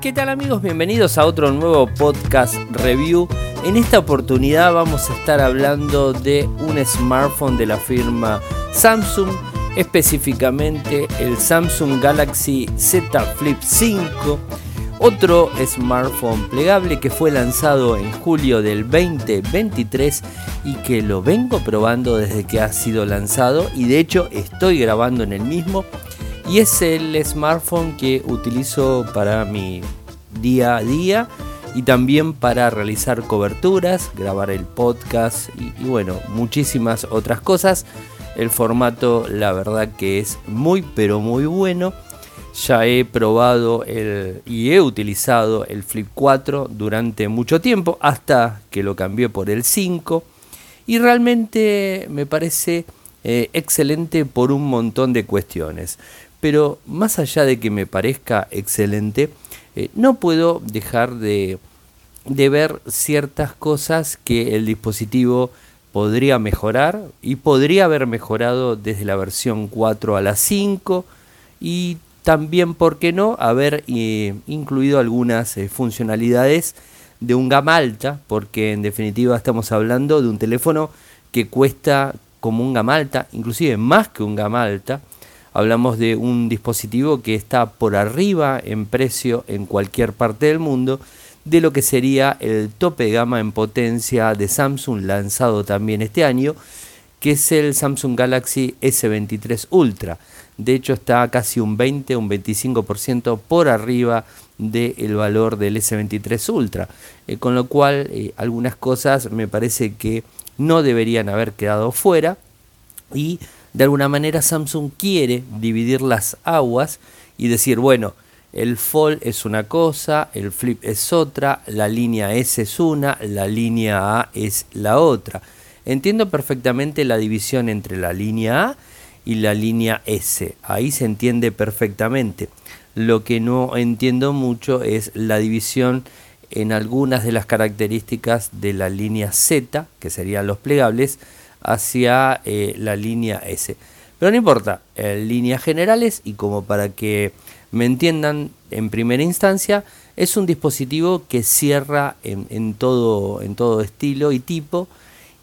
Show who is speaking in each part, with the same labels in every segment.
Speaker 1: ¿Qué tal amigos? Bienvenidos a otro nuevo podcast review. En esta oportunidad vamos a estar hablando de un smartphone de la firma Samsung, específicamente el Samsung Galaxy Z Flip 5, otro smartphone plegable que fue lanzado en julio del 2023 y que lo vengo probando desde que ha sido lanzado y de hecho estoy grabando en el mismo y es el smartphone que utilizo para mi día a día y también para realizar coberturas, grabar el podcast y, bueno, muchísimas otras cosas. El formato la verdad que es muy pero muy bueno. Ya he probado el, y he utilizado el Flip 4 durante mucho tiempo hasta que lo cambié por el 5 y realmente me parece eh, excelente por un montón de cuestiones. Pero más allá de que me parezca excelente, eh, no puedo dejar de, ver ciertas cosas que el dispositivo podría mejorar y podría haber mejorado desde la versión 4 a la 5 y también, ¿por qué no?, haber eh, incluido algunas eh, funcionalidades de un gama alta, porque en definitiva estamos hablando de un teléfono que cuesta como un gama alta, inclusive más que un gama alta, Hablamos de un dispositivo que está por arriba en precio en cualquier parte del mundo de lo que sería el tope de gama en potencia de Samsung lanzado también este año, que es el Samsung Galaxy S23 Ultra. De hecho está casi un 20, un 25% por arriba del valor del S23 Ultra. Eh, con lo cual eh, algunas cosas me parece que no deberían haber quedado fuera y de alguna manera Samsung quiere dividir las aguas y decir, bueno, el Fold es una cosa, el Flip es otra, la línea S es una, la línea A es la otra. Entiendo perfectamente la división entre la línea A y la línea S. Ahí se entiende perfectamente. Lo que no entiendo mucho es la división en algunas de las características de la línea Z, que serían los plegables, hacia eh, la línea S. Pero no importa, en líneas generales y como para que me entiendan en primera instancia, es un dispositivo que cierra en, todo, en todo estilo y tipo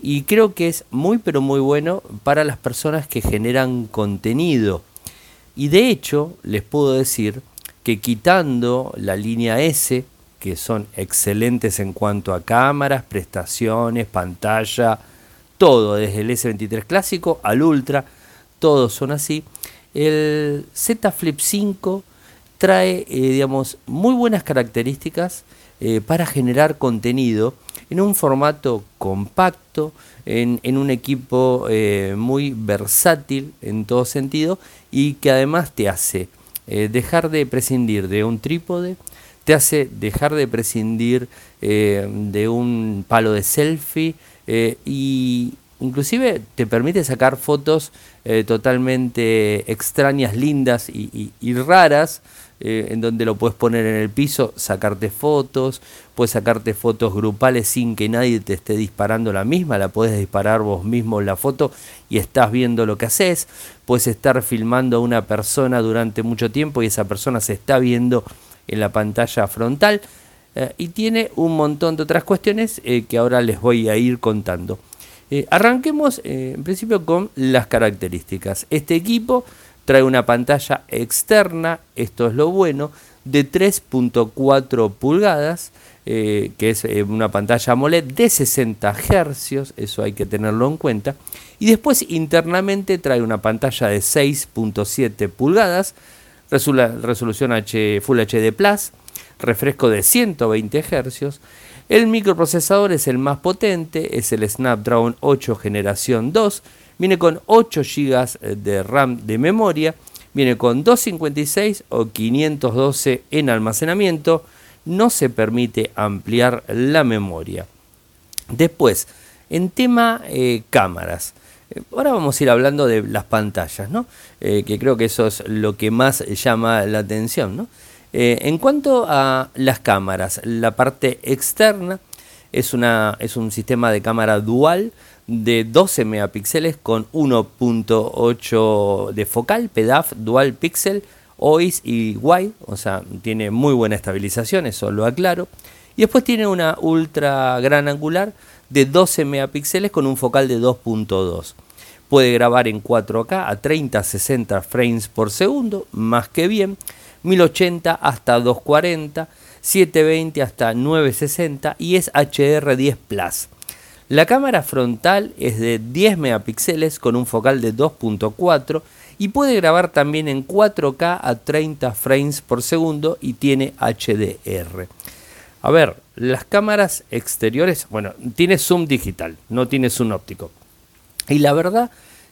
Speaker 1: y creo que es muy pero muy bueno para las personas que generan contenido. Y de hecho les puedo decir que quitando la línea S, que son excelentes en cuanto a cámaras, prestaciones, pantalla, todo, desde el S23 clásico al Ultra, todos son así. El Z Flip 5 trae, eh, digamos, muy buenas características eh, para generar contenido en un formato compacto, en, un equipo eh, muy versátil en todo sentido y que además te hace dejar de prescindir de un trípode, te hace dejar de prescindir de un palo de selfie, eh, y inclusive te permite sacar fotos eh, totalmente extrañas, lindas y, raras, eh, en donde lo puedes poner en el piso, sacarte fotos, puedes sacarte fotos grupales sin que nadie te esté disparando la misma, la puedes disparar vos mismo la foto y estás viendo lo que haces, puedes estar filmando a una persona durante mucho tiempo y esa persona se está viendo en la pantalla frontal. Eh, y tiene un montón de otras cuestiones eh, que ahora les voy a ir contando. Eh, arranquemos en principio con las características. Este equipo trae una pantalla externa, esto es lo bueno, de 3.4 pulgadas, que es una pantalla AMOLED de 60 Hz, eso hay que tenerlo en cuenta. Y después internamente trae una pantalla de 6.7 pulgadas, resolución H, Full HD Plus, refresco de 120 Hz. El microprocesador es el más potente, es el Snapdragon 8 generación 2, viene con 8 GB de RAM de memoria, viene con 256 o 512 en almacenamiento, no se permite ampliar la memoria. Después, en tema eh, cámaras. Eh, ahora vamos a ir hablando de las pantallas, ¿no? Eh, que creo que eso es lo que más llama la atención. Eh, en cuanto a las cámaras, la parte externa es un sistema de cámara dual de 12 megapíxeles con 1.8 de focal, PEDAF Dual Pixel OIS y wide, o sea, tiene muy buena estabilización, eso lo aclaro. Y después tiene una ultra gran angular de 12 megapíxeles con un focal de 2.2. Puede grabar en 4K a 30-60 frames por segundo, más que bien. 1080 hasta 240, 720 hasta 960 y es HDR10 Plus. La cámara frontal es de 10 megapíxeles con un focal de 2.4 y puede grabar también en 4K a 30 frames por segundo y tiene HDR. A ver, las cámaras exteriores, bueno, tiene zoom digital, no tiene zoom óptico. Y la verdad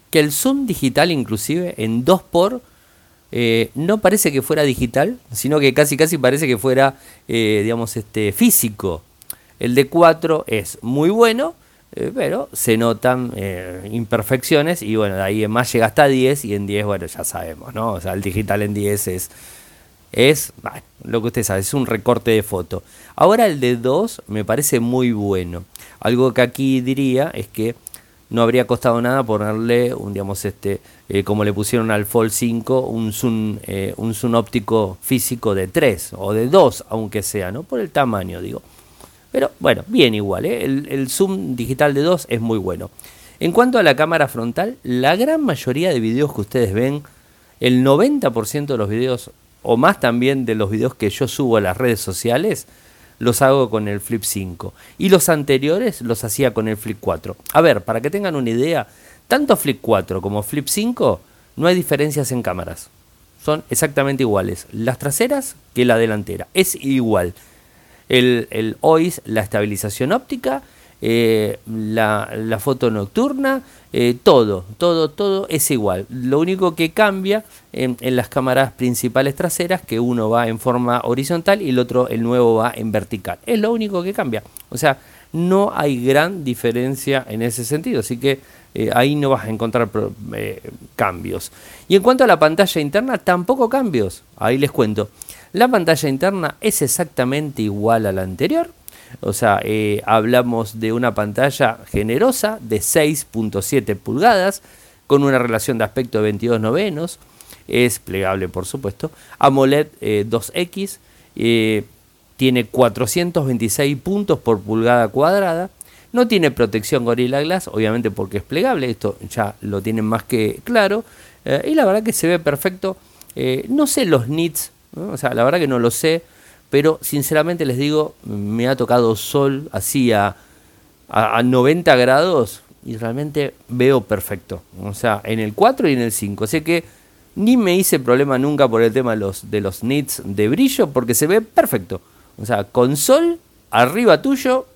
Speaker 1: que el zoom digital inclusive en 2x eh, no parece que fuera digital, sino que casi casi parece que fuera, eh, digamos, este, físico. El de 4 es muy bueno, eh, pero se notan imperfecciones y bueno, de ahí en más llega hasta 10 y en 10, bueno, ya sabemos, ¿no? O sea, el digital en 10 es es lo que usted sabe, es un recorte de foto. Ahora el de 2 me parece muy bueno. Algo que aquí diría es que no habría costado nada ponerle un, digamos, este, eh, como le pusieron al Fold 5, un zoom, eh, un zoom óptico físico de 3 o de 2, aunque sea, ¿no? Por el tamaño, digo. Pero bueno, bien igual, ¿eh? el, el zoom digital de 2 es muy bueno. En cuanto a la cámara frontal, la gran mayoría de videos que ustedes ven, el 90% de los videos o más también de los videos que yo subo a las redes sociales, los hago con el Flip 5. Y los anteriores los hacía con el Flip 4. A ver, para que tengan una idea, tanto Flip 4 como Flip 5 no hay diferencias en cámaras. Son exactamente iguales. Las traseras que la delantera. Es igual. El, el OIS, la estabilización óptica, eh, la, foto nocturna, eh, todo, todo, todo es igual. Lo único que cambia en, las cámaras principales traseras, que uno va en forma horizontal y el otro, el nuevo, va en vertical. Es lo único que cambia. O sea, no hay gran diferencia en ese sentido. Así que eh, ahí no vas a encontrar cambios. Y en cuanto a la pantalla interna, tampoco cambios. Ahí les cuento. La pantalla interna es exactamente igual a la anterior o sea, eh, hablamos de una pantalla generosa de 6.7 pulgadas con una relación de aspecto de 22 novenos. Es plegable, por supuesto. AMOLED 2X. Eh, eh, tiene 426 puntos por pulgada cuadrada. No tiene protección Gorilla Glass, obviamente porque es plegable. Esto ya lo tienen más que claro. y la verdad que se ve perfecto. no sé los nits, o sea, la verdad que no lo sé pero sinceramente les digo, me ha tocado sol así a, 90 grados y realmente veo perfecto. O sea, en el 4 y en el 5. Así que ni me hice problema nunca por el tema de los, de los nits de brillo porque se ve perfecto. O sea, con sol arriba tuyo,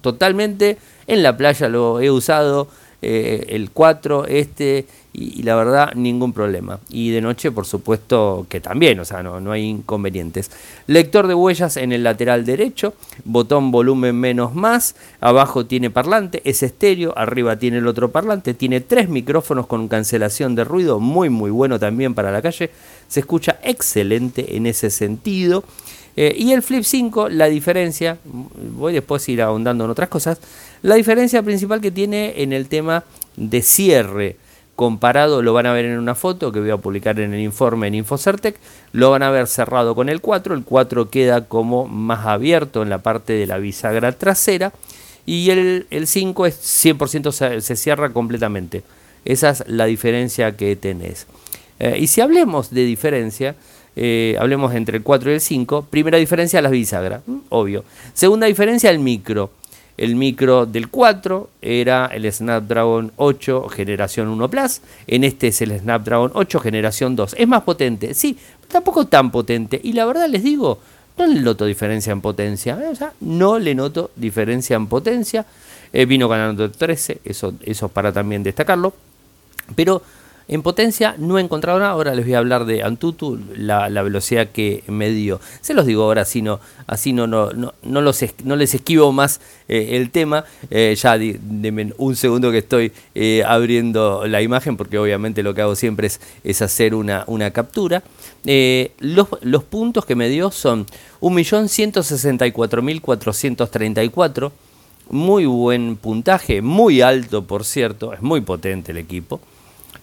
Speaker 1: totalmente. En la playa lo he usado, eh, el 4, este y, la verdad ningún problema. Y de noche por supuesto que también, o sea, no, no hay inconvenientes. Lector de huellas en el lateral derecho, botón volumen menos más, abajo tiene parlante, es estéreo, arriba tiene el otro parlante, tiene tres micrófonos con cancelación de ruido, muy muy bueno también para la calle, se escucha excelente en ese sentido. Eh, y el Flip 5, la diferencia, voy después a ir ahondando en otras cosas, la diferencia principal que tiene en el tema de cierre comparado, lo van a ver en una foto que voy a publicar en el informe en Infocertec, lo van a ver cerrado con el 4, el 4 queda como más abierto en la parte de la bisagra trasera y el, 5 es 100% se, cierra completamente. Esa es la diferencia que tenés. Eh, y si hablemos de diferencia, eh, hablemos entre el 4 y el 5, primera diferencia las bisagras, obvio. Segunda diferencia el micro. El micro del 4 era el Snapdragon 8 generación 1 Plus. En este es el Snapdragon 8 generación 2. Es más potente, sí, tampoco tan potente. Y la verdad les digo, no le noto diferencia en potencia. ¿eh? O sea, no le noto diferencia en potencia. Eh, vino ganando 13, eso, eso para también destacarlo. Pero en potencia no he encontrado nada, ahora les voy a hablar de Antutu, la, velocidad que me dio. Se los digo ahora, así no, así no, no, no, los, no les esquivo más eh, el tema. Eh, ya denme un segundo que estoy eh, abriendo la imagen, porque obviamente lo que hago siempre es, es hacer una, una captura. Los, los, puntos que me dio son 1.164.434. Muy buen puntaje, muy alto por cierto, es muy potente el equipo.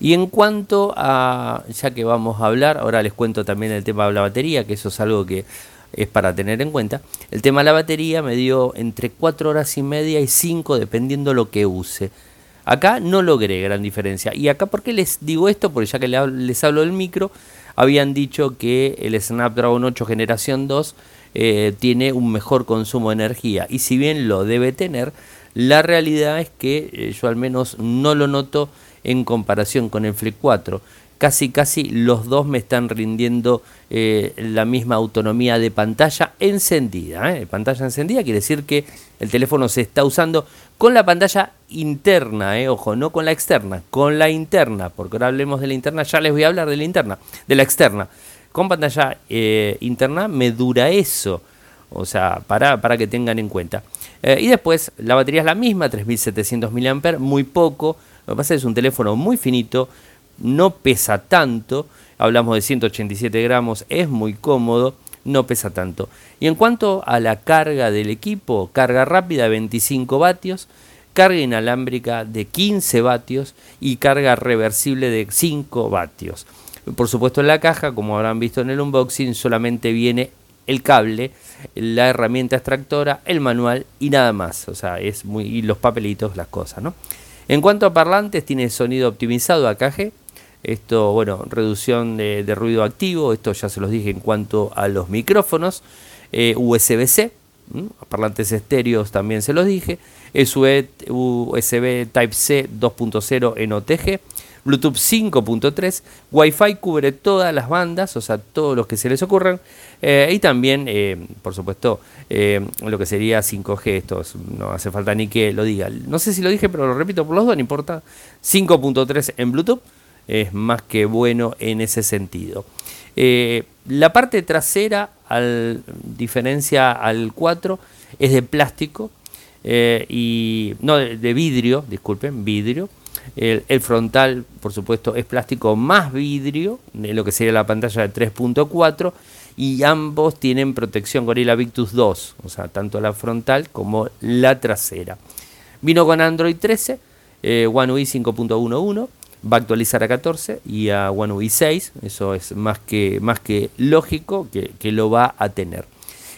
Speaker 1: Y en cuanto a, ya que vamos a hablar, ahora les cuento también el tema de la batería, que eso es algo que es para tener en cuenta. El tema de la batería me dio entre 4 horas y media y 5 dependiendo lo que use. Acá no logré gran diferencia. Y acá, ¿por qué les digo esto? Porque ya que les hablo del micro, habían dicho que el Snapdragon 8 generación 2 eh, tiene un mejor consumo de energía. Y si bien lo debe tener, la realidad es que eh, yo al menos no lo noto en comparación con el Flip 4 casi casi los dos me están rindiendo eh, la misma autonomía de pantalla encendida. ¿eh? Pantalla encendida quiere decir que el teléfono se está usando con la pantalla interna, ¿eh? ojo, no con la externa, con la interna, porque ahora hablemos de la interna, ya les voy a hablar de la interna, de la externa. Con pantalla interna me dura eso, o sea, para, para que tengan en cuenta. y después la batería es la misma, 3700 mAh, muy poco. Lo que pasa es un teléfono muy finito, no pesa tanto, hablamos de 187 gramos, es muy cómodo, no pesa tanto. Y en cuanto a la carga del equipo, carga rápida de 25 vatios, carga inalámbrica de 15 vatios y carga reversible de 5 vatios. Por supuesto en la caja, como habrán visto en el unboxing, solamente viene el cable, la herramienta extractora, el manual y nada más. O sea, es muy y los papelitos, las cosas, ¿no? En cuanto a parlantes, tiene sonido optimizado AKG, esto, bueno, reducción de, ruido activo, esto ya se los dije en cuanto a los micrófonos, eh, USB-C, parlantes estéreos también se los dije, USB, Type-C 2.0 en OTG, Bluetooth 5.3, Wi-Fi cubre todas las bandas, o sea, todos los que se les ocurran, eh, y también, eh, por supuesto, lo que sería 5G, esto no hace falta ni que lo diga. No sé si lo dije, pero lo repito por los dos, no importa. 5.3 en Bluetooth es más que bueno en ese sentido. Eh, la parte trasera, al diferencia al 4, es de plástico eh, y no de, vidrio, disculpen, vidrio. El, el, frontal, por supuesto, es plástico más vidrio, de lo que sería la pantalla de 3.4, y ambos tienen protección Gorilla Victus 2, o sea, tanto la frontal como la trasera. Vino con Android 13, eh, One UI 5.11 va a actualizar a 14 y a One UI 6, eso es más que, más que lógico que, lo va a tener.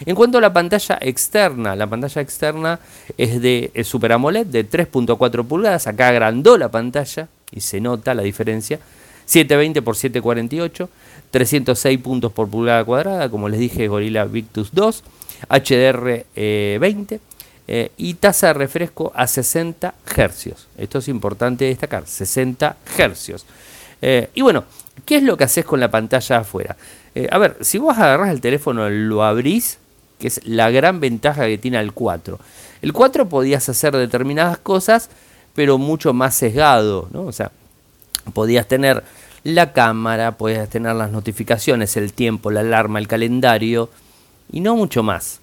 Speaker 1: En cuanto a la pantalla externa, la pantalla externa es de Super AMOLED de 3.4 pulgadas, acá agrandó la pantalla y se nota la diferencia. 720 x 748, 306 puntos por pulgada cuadrada, como les dije, Gorilla Victus 2, HDR 20, eh, y tasa de refresco a 60 hercios. Esto es importante destacar, 60 hercios. Eh, y bueno, ¿qué es lo que haces con la pantalla afuera? Eh, a ver, si vos agarrás el teléfono, lo abrís, que es la gran ventaja que tiene el 4. El 4 podías hacer determinadas cosas, pero mucho más sesgado, ¿no? O sea, podías tener la cámara, podías tener las notificaciones, el tiempo, la alarma, el calendario, y no mucho más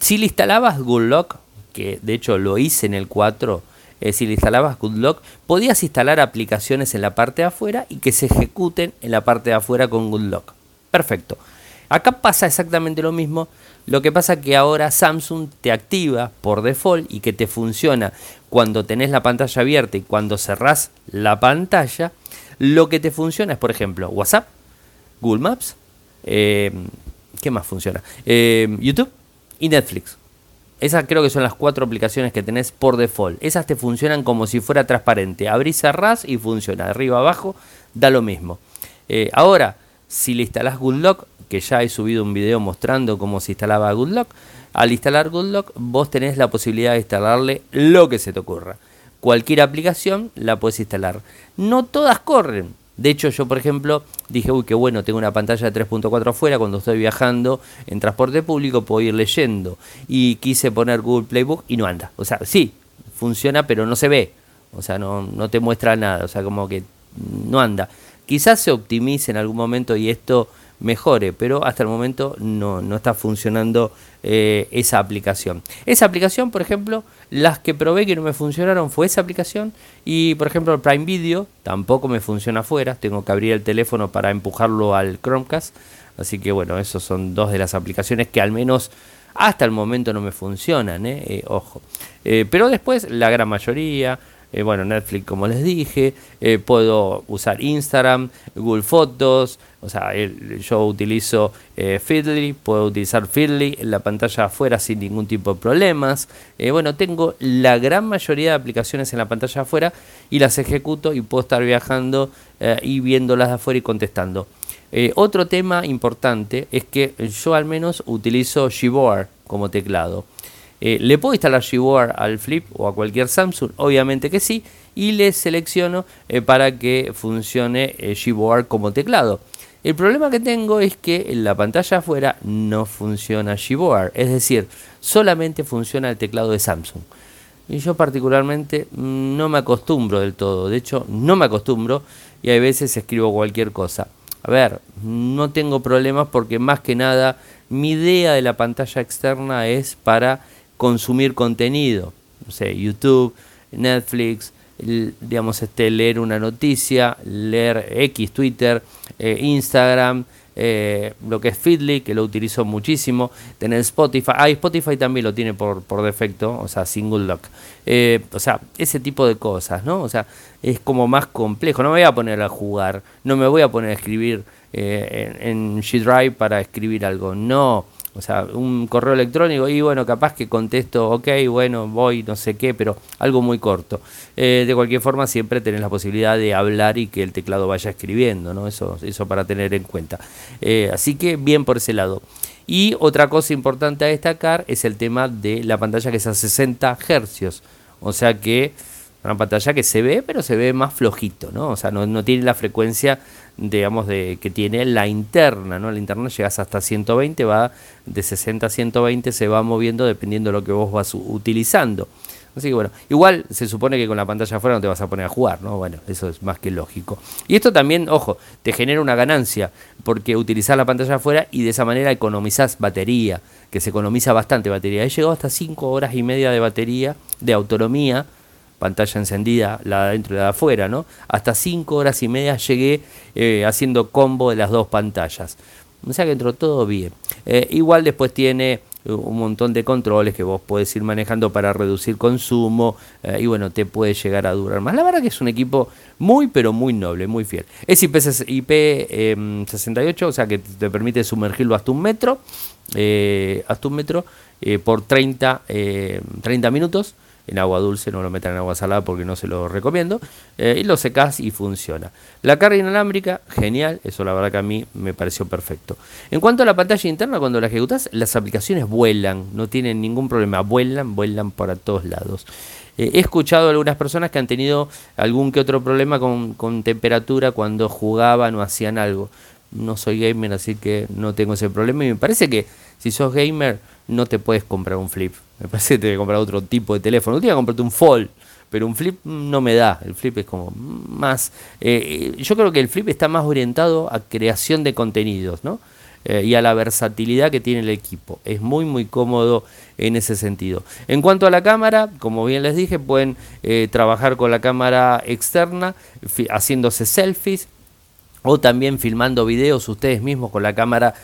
Speaker 1: si le instalabas Lock, que de hecho lo hice en el 4, eh, si le instalabas Lock, podías instalar aplicaciones en la parte de afuera y que se ejecuten en la parte de afuera con Lock. Perfecto. Acá pasa exactamente lo mismo. Lo que pasa que ahora Samsung te activa por default y que te funciona cuando tenés la pantalla abierta y cuando cerrás la pantalla. Lo que te funciona es, por ejemplo, WhatsApp, Google Maps, eh, ¿qué más funciona? Eh, YouTube y Netflix. Esas creo que son las cuatro aplicaciones que tenés por default. Esas te funcionan como si fuera transparente. Abrís, cerrás y funciona. arriba, abajo, da lo mismo. Eh, ahora, si le instalás Lock, que ya he subido un video mostrando cómo se instalaba Lock, al instalar Lock vos tenés la posibilidad de instalarle lo que se te ocurra. Cualquier aplicación la puedes instalar. No todas corren, de hecho, yo, por ejemplo, dije, uy, qué bueno, tengo una pantalla de 3.4 afuera, cuando estoy viajando en transporte público puedo ir leyendo. Y quise poner Google Playbook y no anda. O sea, sí, funciona, pero no se ve. O sea, no, no te muestra nada. O sea, como que no anda. Quizás se optimice en algún momento y esto mejore, pero hasta el momento no, no está funcionando eh, esa aplicación. Esa aplicación, por ejemplo, las que probé que no me funcionaron fue esa aplicación y, por ejemplo, el Prime Video tampoco me funciona afuera, tengo que abrir el teléfono para empujarlo al Chromecast, así que bueno, esos son dos de las aplicaciones que al menos hasta el momento no me funcionan, eh, eh, ojo. pero después la gran mayoría, eh, bueno, Netflix como les dije, eh, puedo usar Instagram, Google Fotos, o sea, yo utilizo eh, Feedly, puedo utilizar Feedly en la pantalla afuera sin ningún tipo de problemas. bueno, tengo la gran mayoría de aplicaciones en la pantalla afuera y las ejecuto y puedo estar viajando y viéndolas de afuera y contestando. otro tema importante es que yo al menos utilizo Gboard como teclado. Eh, ¿Le puedo instalar Gboard al Flip o a cualquier Samsung? Obviamente que sí. Y le selecciono eh, para que funcione eh, Gboard como teclado. El problema que tengo es que en la pantalla afuera no funciona Gboard. Es decir, solamente funciona el teclado de Samsung. Y yo particularmente mm, no me acostumbro del todo. De hecho, no me acostumbro y a veces escribo cualquier cosa. A ver, no tengo problemas porque más que nada mi idea de la pantalla externa es para consumir contenido, no sé, YouTube, Netflix, digamos, este, leer una noticia, leer X, Twitter, eh, Instagram, eh, lo que es Feedly, que lo utilizo muchísimo, tener Spotify, ah, Spotify también lo tiene por, por defecto, o sea, single lock, eh, o sea, ese tipo de cosas, ¿no? O sea, es como más complejo, no me voy a poner a jugar, no me voy a poner a escribir en, en G-Drive para escribir algo, no, o sea, un correo electrónico y bueno, capaz que contesto, ok, bueno, voy, no sé qué, pero algo muy corto. Eh, de cualquier forma, siempre tenés la posibilidad de hablar y que el teclado vaya escribiendo, ¿no? Eso, eso para tener en cuenta. Eh, así que bien por ese lado. Y otra cosa importante a destacar es el tema de la pantalla que es a 60 Hz. O sea que una pantalla que se ve, pero se ve más flojito, ¿no? O sea, no, no tiene la frecuencia digamos, de, que tiene la interna, ¿no? La interna llegas hasta 120, va de 60 a 120, se va moviendo dependiendo de lo que vos vas utilizando. Así que bueno, igual se supone que con la pantalla afuera no te vas a poner a jugar, ¿no? Bueno, eso es más que lógico. Y esto también, ojo, te genera una ganancia, porque utilizás la pantalla afuera y de esa manera economizás batería, que se economiza bastante batería. He llegado hasta 5 horas y media de batería, de autonomía, pantalla encendida, la de adentro y la de afuera, ¿no? Hasta 5 horas y media llegué eh, haciendo combo de las dos pantallas. O sea que entró todo bien. Eh, igual después tiene eh, un montón de controles que vos podés ir manejando para reducir consumo y bueno, te puede llegar a durar más. La verdad que es un equipo muy pero muy noble, muy fiel. Es IP68, o sea que te permite sumergirlo hasta un metro, hasta un metro por 30, 30 minutos en agua dulce, no lo metan en agua salada porque no se lo recomiendo, eh, y lo secas y funciona. La carga inalámbrica, genial, eso la verdad que a mí me pareció perfecto. En cuanto a la pantalla interna, cuando la ejecutas, las aplicaciones vuelan, no tienen ningún problema, vuelan, vuelan para todos lados. Eh, he escuchado a algunas personas que han tenido algún que otro problema con, con temperatura cuando jugaban o hacían algo. No soy gamer, así que no tengo ese problema. Y me parece que si sos gamer, no te puedes comprar un flip. Me parece que te que comprar otro tipo de teléfono. No te voy a comprarte un fold, pero un flip no me da. El flip es como más. Eh, yo creo que el flip está más orientado a creación de contenidos, ¿no? Eh, y a la versatilidad que tiene el equipo. Es muy, muy cómodo en ese sentido. En cuanto a la cámara, como bien les dije, pueden eh, trabajar con la cámara externa, haciéndose selfies o también filmando videos ustedes mismos con la cámara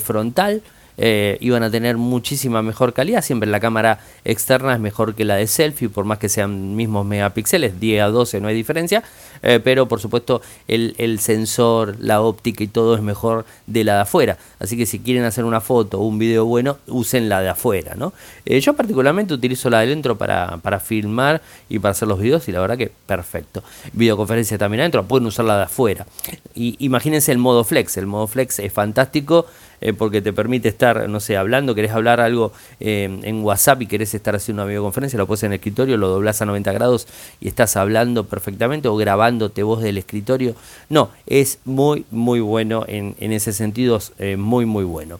Speaker 1: frontal eh, iban a tener muchísima mejor calidad. Siempre la cámara externa es mejor que la de selfie, por más que sean mismos megapíxeles, 10 a 12 no hay diferencia, eh, pero por supuesto el, sensor, la óptica y todo es mejor de la de afuera. Así que si quieren hacer una foto o un video bueno, usen la de afuera. ¿no? Eh, yo particularmente utilizo la de dentro para, para filmar y para hacer los videos y la verdad que perfecto. Videoconferencia también adentro, pueden usar la de afuera. Y imagínense el modo flex, el modo flex es fantástico eh, porque te permite estar, no sé, hablando, querés hablar algo eh, en WhatsApp y querés estar haciendo una videoconferencia, lo pones en el escritorio, lo doblás a 90 grados y estás hablando perfectamente o grabándote voz del escritorio. No, es muy, muy bueno en, ese sentido, eh, muy, muy bueno.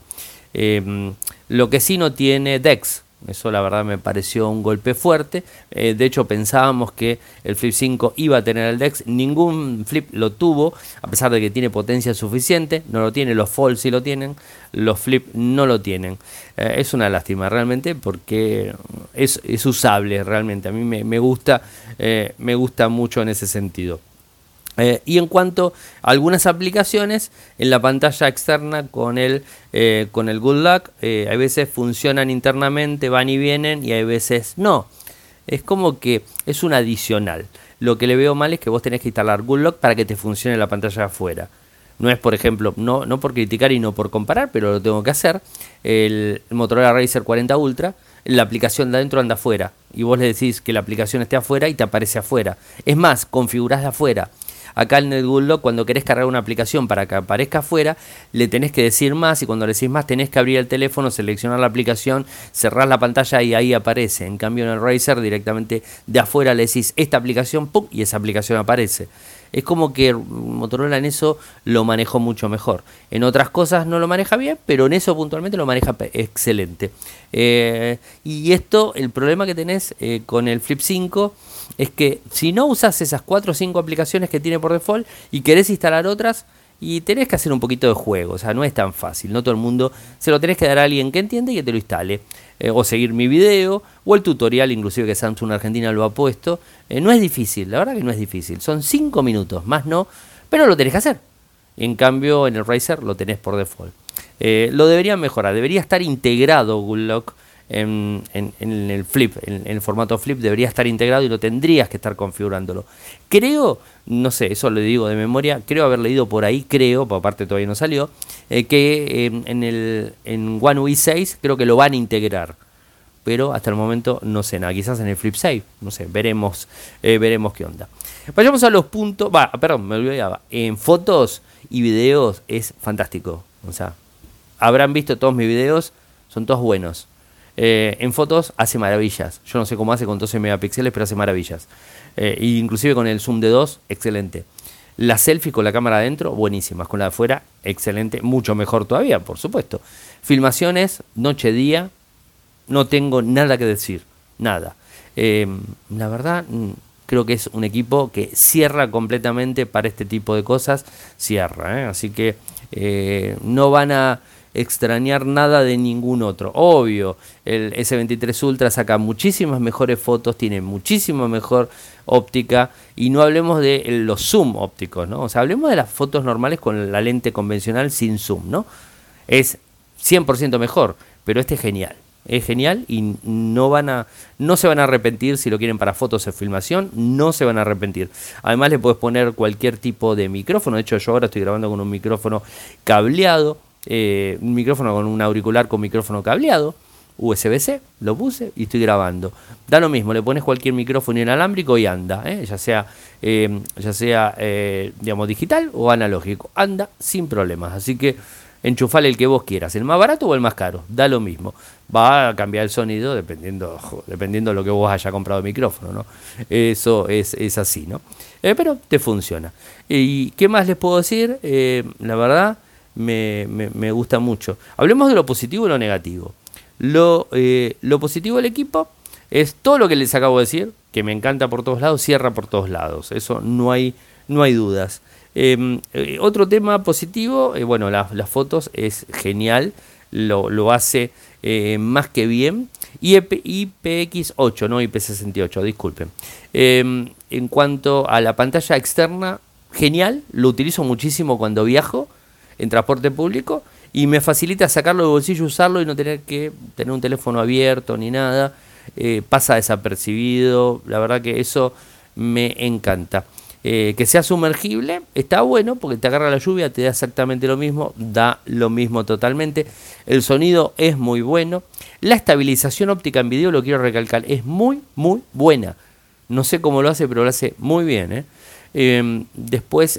Speaker 1: lo que sí no tiene DEX, eso la verdad me pareció un golpe fuerte. Eh, de hecho pensábamos que el Flip 5 iba a tener el DeX. Ningún Flip lo tuvo, a pesar de que tiene potencia suficiente. No lo tiene, los Fold sí lo tienen. Los Flip no lo tienen. Eh, es una lástima realmente porque es, usable realmente. A mí me, gusta, eh, me gusta mucho en ese sentido. Eh, y en cuanto a algunas aplicaciones, en la pantalla externa con el, eh, con el Good Luck, eh, hay veces funcionan internamente, van y vienen, y hay veces no. Es como que es un adicional. Lo que le veo mal es que vos tenés que instalar Lock para que te funcione la pantalla afuera. No es, por ejemplo, no, no por criticar y no por comparar, pero lo tengo que hacer. El, Motorola Racer 40 Ultra, la aplicación de adentro anda afuera. Y vos le decís que la aplicación esté afuera y te aparece afuera. Es más, configurás de afuera. Acá en el cuando querés cargar una aplicación para que aparezca afuera, le tenés que decir más y cuando le decís más tenés que abrir el teléfono, seleccionar la aplicación, cerrar la pantalla y ahí aparece. En cambio en el Razer directamente de afuera le decís esta aplicación, ¡pum! y esa aplicación aparece. Es como que Motorola en eso lo manejó mucho mejor. En otras cosas no lo maneja bien, pero en eso puntualmente lo maneja excelente. Eh, y esto, el problema que tenés eh, con el Flip 5 es que si no usas esas 4 o 5 aplicaciones que tiene por default y querés instalar otras, y tenés que hacer un poquito de juego, o sea, no es tan fácil, no todo el mundo se lo tenés que dar a alguien que entiende y que te lo instale. Eh, o seguir mi video, o el tutorial inclusive que Samsung Argentina lo ha puesto. Eh, no es difícil, la verdad que no es difícil. Son 5 minutos, más no, pero lo tenés que hacer. En cambio, en el Razer lo tenés por default. Eh, lo deberían mejorar, debería estar integrado Google Lock en, el flip, en, el formato flip debería estar integrado y lo tendrías que estar configurándolo. Creo, no sé, eso lo digo de memoria, creo haber leído por ahí, creo, por aparte todavía no salió, eh, que en, el en One UI 6 creo que lo van a integrar. Pero hasta el momento no sé nada, quizás en el Flip 6, no sé, veremos, eh, veremos qué onda. Vayamos a los puntos, va, perdón, me olvidaba, en fotos y videos es fantástico, o sea, habrán visto todos mis videos, son todos buenos. Eh, en fotos hace maravillas. Yo no sé cómo hace con 12 megapíxeles, pero hace maravillas. Eh, inclusive con el zoom de 2, excelente. La selfie con la cámara adentro, buenísimas. Con la de afuera, excelente. Mucho mejor todavía, por supuesto. Filmaciones, noche-día, no tengo nada que decir. Nada. Eh, la verdad, mm, creo que es un equipo que cierra completamente para este tipo de cosas. Cierra, así que no van a extrañar nada de ningún otro. Obvio, el S23 Ultra saca muchísimas mejores fotos, tiene muchísimo mejor óptica y no hablemos de los zoom ópticos, ¿no? O sea, hablemos de las fotos normales con la lente convencional sin zoom, ¿no? Es 100% mejor, pero este es genial. Es genial y no van a no se van a arrepentir si lo quieren para fotos o filmación, no se van a arrepentir. Además le puedes poner cualquier tipo de micrófono, de hecho yo ahora estoy grabando con un micrófono cableado eh, un micrófono con un auricular con micrófono cableado, USB-C, lo puse y estoy grabando. Da lo mismo, le pones cualquier micrófono inalámbrico y anda, ¿eh? ya sea, eh, ya sea digamos, digital o analógico, anda sin problemas. Así que enchufale el que vos quieras, el más barato o el más caro, da lo mismo. Va a cambiar el sonido dependiendo, dependiendo de lo que vos haya comprado de micrófono, ¿no? Eso es, es así, ¿no? pero te funciona. ¿Y qué más les puedo decir? la verdad me, me, gusta mucho. Hablemos de lo positivo y lo negativo. Lo, eh, lo positivo del equipo es todo lo que les acabo de decir, que me encanta por todos lados, cierra por todos lados. Eso no hay, no hay dudas. Em, eh, otro tema positivo, eh, bueno, las fotos es genial, lo, lo hace más que bien. Y IPX8, no IP68, disculpen. Em, en cuanto a la pantalla externa, genial, lo utilizo muchísimo cuando viajo en transporte público y me facilita sacarlo de bolsillo, usarlo y no tener que tener un teléfono abierto ni nada. Eh, pasa desapercibido, la verdad que eso me encanta. Eh, que sea sumergible está bueno porque te agarra la lluvia, te da exactamente lo mismo, da lo mismo totalmente. El sonido es muy bueno. La estabilización óptica en video, lo quiero recalcar, es muy, muy buena. No sé cómo lo hace, pero lo hace muy bien. ¿eh? Después,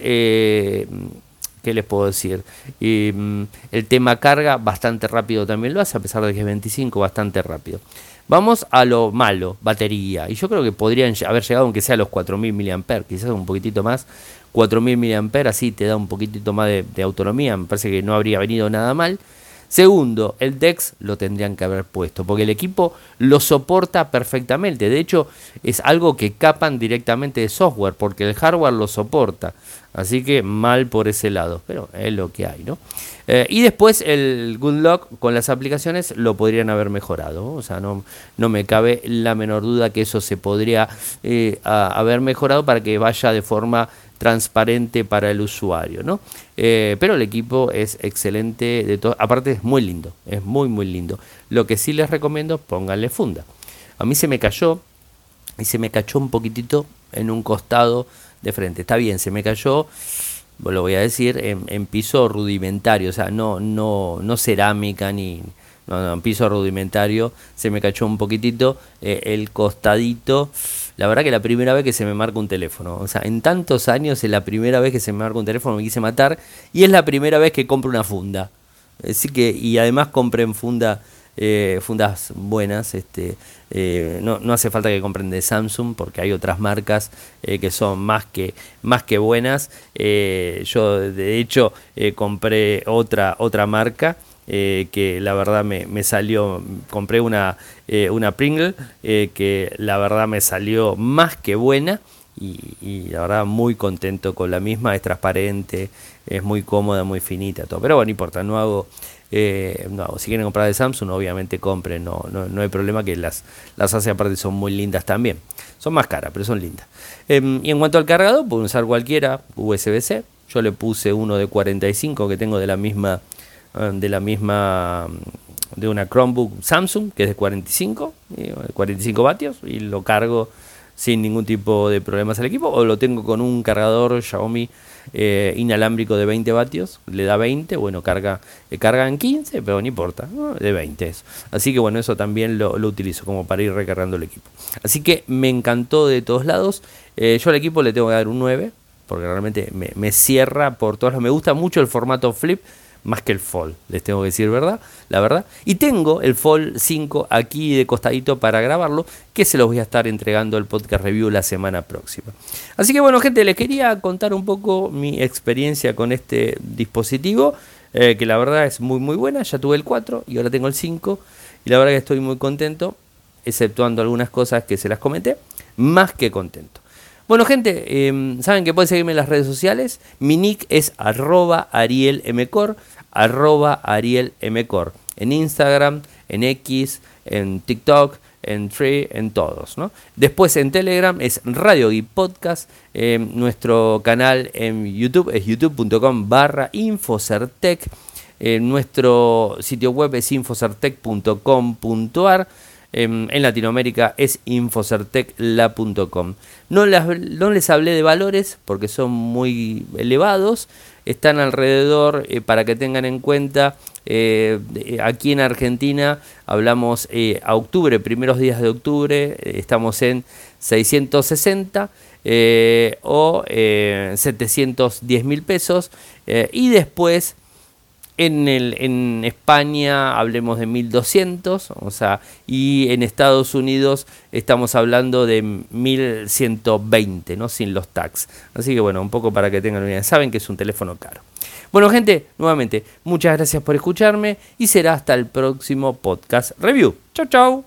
Speaker 1: ¿Qué les puedo decir? Mm, el tema carga bastante rápido también lo hace, a pesar de que es 25, bastante rápido. Vamos a lo malo, batería. Y yo creo que podrían haber llegado aunque sea a los 4000 mAh, quizás un poquitito más. 4000 mAh, así te da un poquitito más de, de autonomía. Me parece que no habría venido nada mal. Segundo, el DEX lo tendrían que haber puesto, porque el equipo lo soporta perfectamente. De hecho, es algo que capan directamente de software, porque el hardware lo soporta. Así que mal por ese lado, pero es lo que hay, ¿no? Eh, y después el Good Lock con las aplicaciones lo podrían haber mejorado. O sea, no, no me cabe la menor duda que eso se podría eh, haber mejorado para que vaya de forma transparente para el usuario, ¿no? Eh, pero el equipo es excelente, de todo, aparte es muy lindo, es muy muy lindo. Lo que sí les recomiendo, pónganle funda. A mí se me cayó y se me cachó un poquitito en un costado de frente. Está bien, se me cayó, lo voy a decir, en, piso rudimentario, o sea, no, no, no cerámica ni... No, en piso rudimentario se me cachó un poquitito eh, el costadito. La verdad que la primera vez que se me marca un teléfono, o sea, en tantos años es la primera vez que se me marca un teléfono, me quise matar y es la primera vez que compro una funda. Así que, y además compré en funda eh, fundas buenas. Este, eh, no, no, hace falta que compren de Samsung porque hay otras marcas eh, que son más que, más que buenas. yo de hecho compré otra, otra marca. Que la verdad me, me, salió, compré una, una Pringle que la verdad me salió más que buena y, la verdad muy contento con la misma, es transparente, es muy cómoda, muy finita, todo. Pero bueno, no importa, no hago, eh, no, si quieren comprar de Samsung, obviamente compren, no, no, hay problema que las, las hace aparte son muy lindas también. Son más caras, pero son lindas. Em, y en cuanto al cargador, pueden usar cualquiera USB-C. Yo le puse uno de 45 que tengo de la misma, eh, de la misma, de una Chromebook Samsung, que es de 45, 45 vatios, y lo cargo sin ningún tipo de problemas al equipo, o lo tengo con un cargador Xiaomi eh, inalámbrico de 20 vatios, le da 20, bueno, carga, eh, carga en 15, pero no importa, de 20 eso. Así que bueno, eso también lo, utilizo como para ir recargando el equipo. Así que me encantó de todos lados. Eh, yo al equipo le tengo que dar un 9, porque realmente me, me cierra por todas Me gusta mucho el formato flip más que el Fold, les tengo que decir verdad, la verdad. Y tengo el Fold 5 aquí de costadito para grabarlo, que se los voy a estar entregando el podcast review la semana próxima. Así que bueno, gente, les quería contar un poco mi experiencia con este dispositivo, eh, que la verdad es muy muy buena. Ya tuve el 4 y ahora tengo el 5 y la verdad que estoy muy contento, exceptuando algunas cosas que se las comenté, más que contento. Bueno, gente, em, saben que pueden seguirme en las redes sociales. Mi nick es arroba arielmcor, arroba arielmcor. En Instagram, en X, en TikTok, en Tree, en todos. ¿no? Después en Telegram es Radio y Podcast. Em, nuestro canal en YouTube es youtube.com barra Infocertec. nuestro sitio web es infocertec.com.ar. Em, en, Latinoamérica es infocertecla.com. No, les hablé de valores porque son muy elevados. Están alrededor, eh, para que tengan en cuenta, eh, aquí en Argentina hablamos eh, a octubre, primeros días de octubre, estamos en 660 o 710 mil pesos. y después en, España hablemos de 1200, o sea, y en Estados Unidos estamos hablando de 1120, ¿no? Sin los tax. Así que bueno, un poco para que tengan una idea. Saben que es un teléfono caro. Bueno, gente, nuevamente, muchas gracias por escucharme y será hasta el próximo podcast review. Chau, chau.